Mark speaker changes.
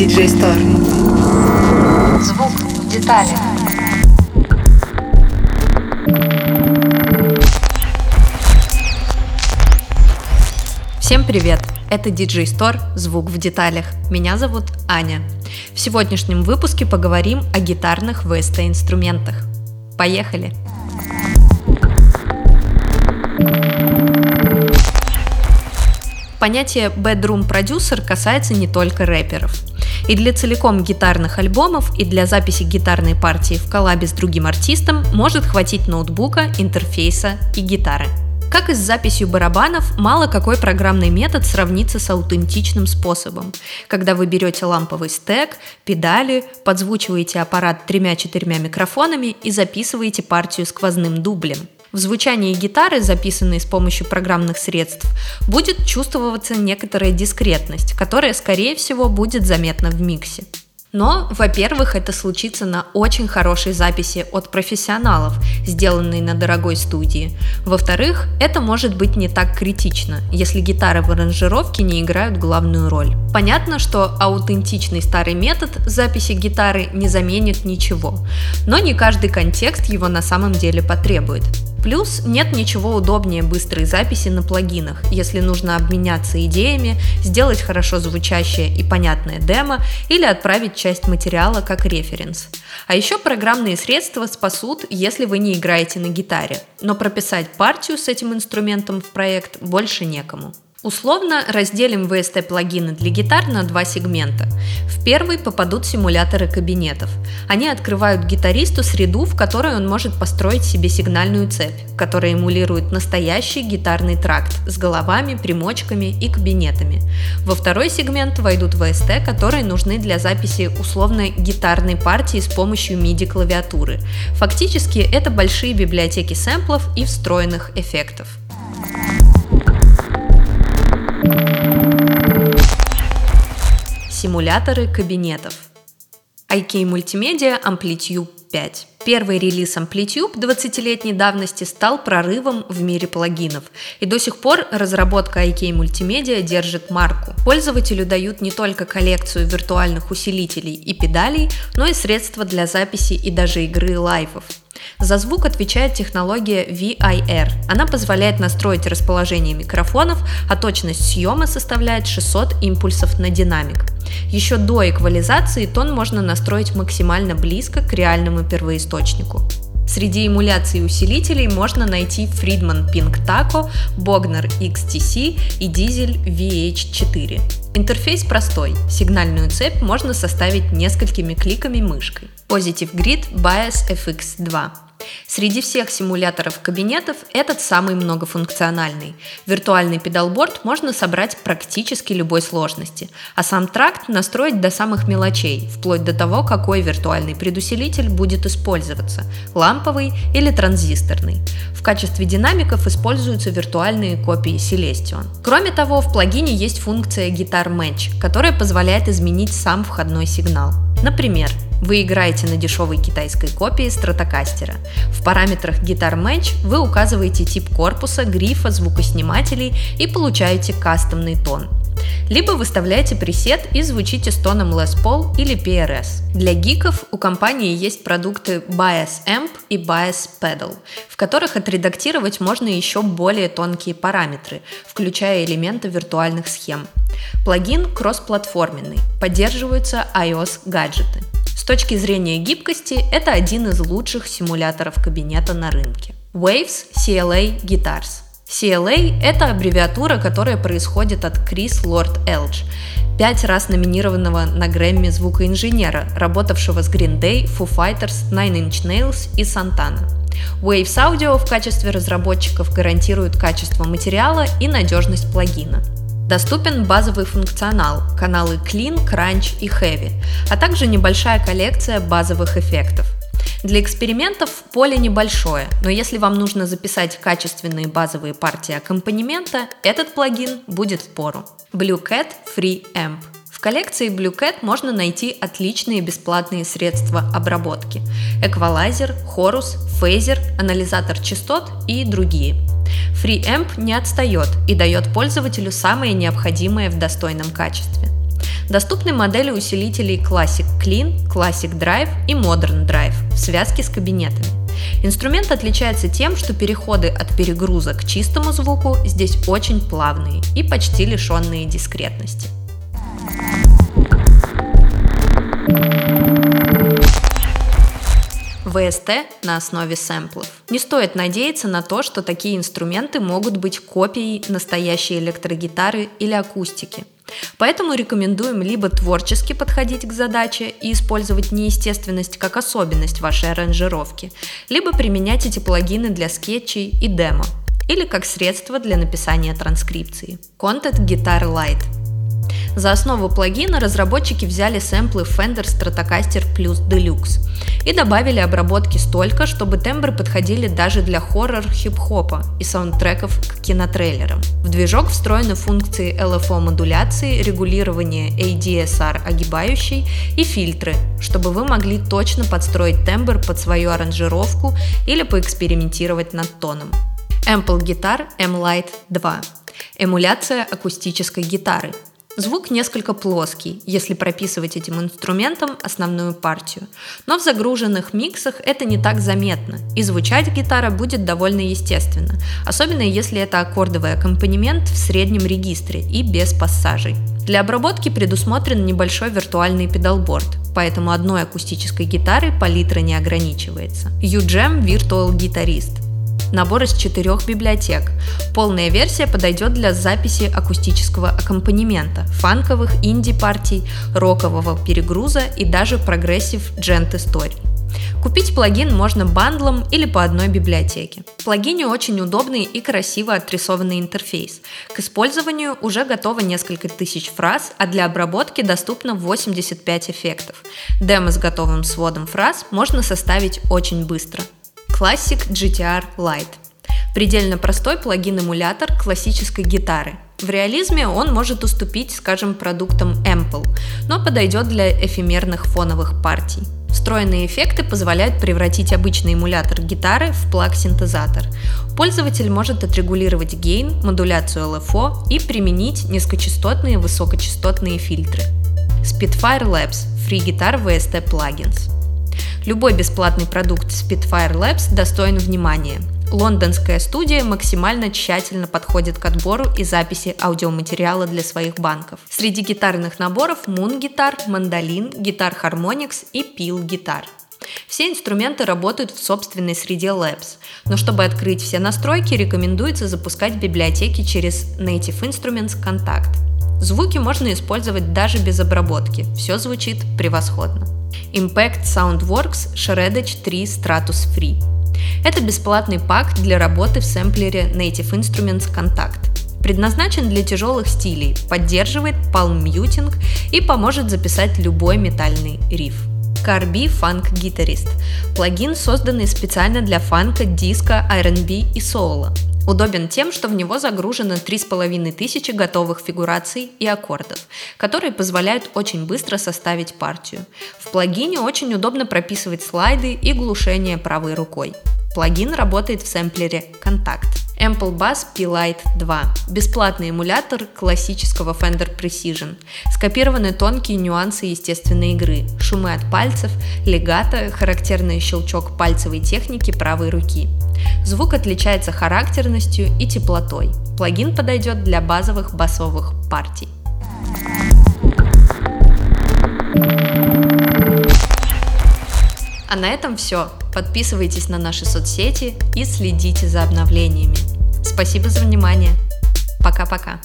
Speaker 1: DJ Store.
Speaker 2: Звук в деталях.
Speaker 3: Всем привет! Это DJ Store «Звук в деталях». Меня зовут Аня. В сегодняшнем выпуске поговорим о гитарных VST-инструментах. Поехали! Понятие bedroom продюсер касается не только рэперов. И для целиком гитарных альбомов, и для записи гитарной партии в коллабе с другим артистом может хватить ноутбука, интерфейса и гитары. Как и с записью барабанов, мало какой программный метод сравнится с аутентичным способом, когда вы берете ламповый стек, педали, подзвучиваете аппарат тремя-четырьмя микрофонами и записываете партию сквозным дублем – в звучании гитары, записанной с помощью программных средств, будет чувствоваться некоторая дискретность, которая, скорее всего, будет заметна в миксе. Но, во-первых, это случится на очень хорошей записи от профессионалов, сделанной на дорогой студии. Во-вторых, это может быть не так критично, если гитары в аранжировке не играют главную роль. Понятно, что аутентичный старый метод записи гитары не заменит ничего, но не каждый контекст его на самом деле потребует. Плюс нет ничего удобнее быстрой записи на плагинах, если нужно обменяться идеями, сделать хорошо звучащее и понятное демо или отправить часть материала как референс. А еще программные средства спасут, если вы не играете на гитаре, но прописать партию с этим инструментом в проект больше некому. Условно разделим VST-плагины для гитар на два сегмента. В первый попадут симуляторы кабинетов. Они открывают гитаристу среду, в которой он может построить себе сигнальную цепь, которая эмулирует настоящий гитарный тракт с головами, примочками и кабинетами. Во второй сегмент войдут VST, которые нужны для записи условно гитарной партии с помощью MIDI-клавиатуры. Фактически это большие библиотеки сэмплов и встроенных эффектов. Симуляторы кабинетов. IK Multimedia Amplitude 5. Первый релиз Amplitude 20-летней давности стал прорывом в мире плагинов, и до сих пор разработка IK Multimedia держит марку. Пользователю дают не только коллекцию виртуальных усилителей и педалей, но и средства для записи и даже игры лайвов. За звук отвечает технология VIR. Она позволяет настроить расположение микрофонов, а точность съема составляет 600 импульсов на динамик. Еще до эквализации тон можно настроить максимально близко к реальному первоисточнику. Среди эмуляций усилителей можно найти Friedman Pink Taco, Bogner XTC и Diesel VH4. Интерфейс простой, сигнальную цепь можно составить несколькими кликами мышкой. Positive Grid Bias FX2. Среди всех симуляторов кабинетов этот самый многофункциональный. Виртуальный педалборд можно собрать практически любой сложности, а сам тракт настроить до самых мелочей, вплоть до того, какой виртуальный предусилитель будет использоваться – ламповый или транзисторный. В качестве динамиков используются виртуальные копии Celestion. Кроме того, в плагине есть функция Guitar Match, которая позволяет изменить сам входной сигнал. Например, вы играете на дешевой китайской копии стратокастера. В параметрах Guitar Match вы указываете тип корпуса, грифа, звукоснимателей и получаете кастомный тон. Либо выставляете пресет и звучите с тоном Les Paul или PRS. Для гиков у компании есть продукты Bias Amp и Bias Pedal, в которых отредактировать можно еще более тонкие параметры, включая элементы виртуальных схем. Плагин кроссплатформенный, поддерживаются iOS-гаджеты. С точки зрения гибкости, это один из лучших симуляторов кабинета на рынке. Waves CLA Guitars. CLA – это аббревиатура, которая происходит от Крис Лорд Элдж, пять раз номинированного на Грэмми звукоинженера, работавшего с Green Day, Foo Fighters, Nine Inch Nails и Santana. Waves Audio в качестве разработчиков гарантирует качество материала и надежность плагина. Доступен базовый функционал, каналы Clean, Crunch и Heavy, а также небольшая коллекция базовых эффектов. Для экспериментов поле небольшое, но если вам нужно записать качественные базовые партии аккомпанемента, этот плагин будет в пору. Blue Cat Free Amp – в коллекции Blue Cat можно найти отличные бесплатные средства обработки – эквалайзер, хорус, фейзер, анализатор частот и другие. FreeAmp не отстает и дает пользователю самое необходимое в достойном качестве. Доступны модели усилителей Classic Clean, Classic Drive и Modern Drive в связке с кабинетами. Инструмент отличается тем, что переходы от перегруза к чистому звуку здесь очень плавные и почти лишенные дискретности. ВСТ на основе сэмплов. Не стоит надеяться на то, что такие инструменты могут быть копией настоящей электрогитары или акустики. Поэтому рекомендуем либо творчески подходить к задаче и использовать неестественность как особенность вашей аранжировки, либо применять эти плагины для скетчей и демо, или как средство для написания транскрипции. Content Guitar Lite за основу плагина разработчики взяли сэмплы Fender Stratocaster Plus Deluxe и добавили обработки столько, чтобы тембры подходили даже для хоррор хип-хопа и саундтреков к кинотрейлерам. В движок встроены функции LFO модуляции, регулирования ADSR огибающей и фильтры, чтобы вы могли точно подстроить тембр под свою аранжировку или поэкспериментировать над тоном. Ample Guitar M-Lite 2. Эмуляция акустической гитары – Звук несколько плоский, если прописывать этим инструментом основную партию, но в загруженных миксах это не так заметно, и звучать гитара будет довольно естественно, особенно если это аккордовый аккомпанемент в среднем регистре и без пассажей. Для обработки предусмотрен небольшой виртуальный педалборд, поэтому одной акустической гитары палитра не ограничивается. UJAM Virtual Guitarist набор из четырех библиотек. Полная версия подойдет для записи акустического аккомпанемента, фанковых инди-партий, рокового перегруза и даже progressive djent историй. Купить плагин можно бандлом или по одной библиотеке. В плагине очень удобный и красиво отрисованный интерфейс. К использованию уже готово несколько тысяч фраз, а для обработки доступно 85 эффектов. Демо с готовым сводом фраз можно составить очень быстро. Classic GTR Lite. Предельно простой плагин-эмулятор классической гитары. В реализме он может уступить, скажем, продуктам Ample, но подойдет для эфемерных фоновых партий. Встроенные эффекты позволяют превратить обычный эмулятор гитары в плаг-синтезатор. Пользователь может отрегулировать гейн, модуляцию LFO и применить низкочастотные и высокочастотные фильтры. Spitfire Labs – Free Guitar VST Plugins. Любой бесплатный продукт Spitfire Labs достоин внимания. Лондонская студия максимально тщательно подходит к отбору и записи аудиоматериала для своих банков. Среди гитарных наборов Moon Guitar, Guitar Harmonix и Peel Guitar. Все инструменты работают в собственной среде Labs, но чтобы открыть все настройки, рекомендуется запускать библиотеки через Native Instruments Contact. Звуки можно использовать даже без обработки, все звучит превосходно. Impact Soundworks Shredage 3 Stratus Free. Это бесплатный пак для работы в сэмплере Native Instruments Contact. Предназначен для тяжелых стилей, поддерживает palm muting и поможет записать любой метальный риф. Carby Funk Guitarist – плагин, созданный специально для фанка, диска, R&B и соло. Удобен тем, что в него загружено 3500 готовых фигураций и аккордов, которые позволяют очень быстро составить партию. В плагине очень удобно прописывать слайды и глушение правой рукой. Плагин работает в сэмплере «Контакт». Ample Bass P-Lite 2 – бесплатный эмулятор классического Fender Precision. Скопированы тонкие нюансы естественной игры, шумы от пальцев, легато, характерный щелчок пальцевой техники правой руки. Звук отличается характерностью и теплотой. Плагин подойдет для базовых басовых партий. А на этом все. Подписывайтесь на наши соцсети и следите за обновлениями. Спасибо за внимание. Пока-пока.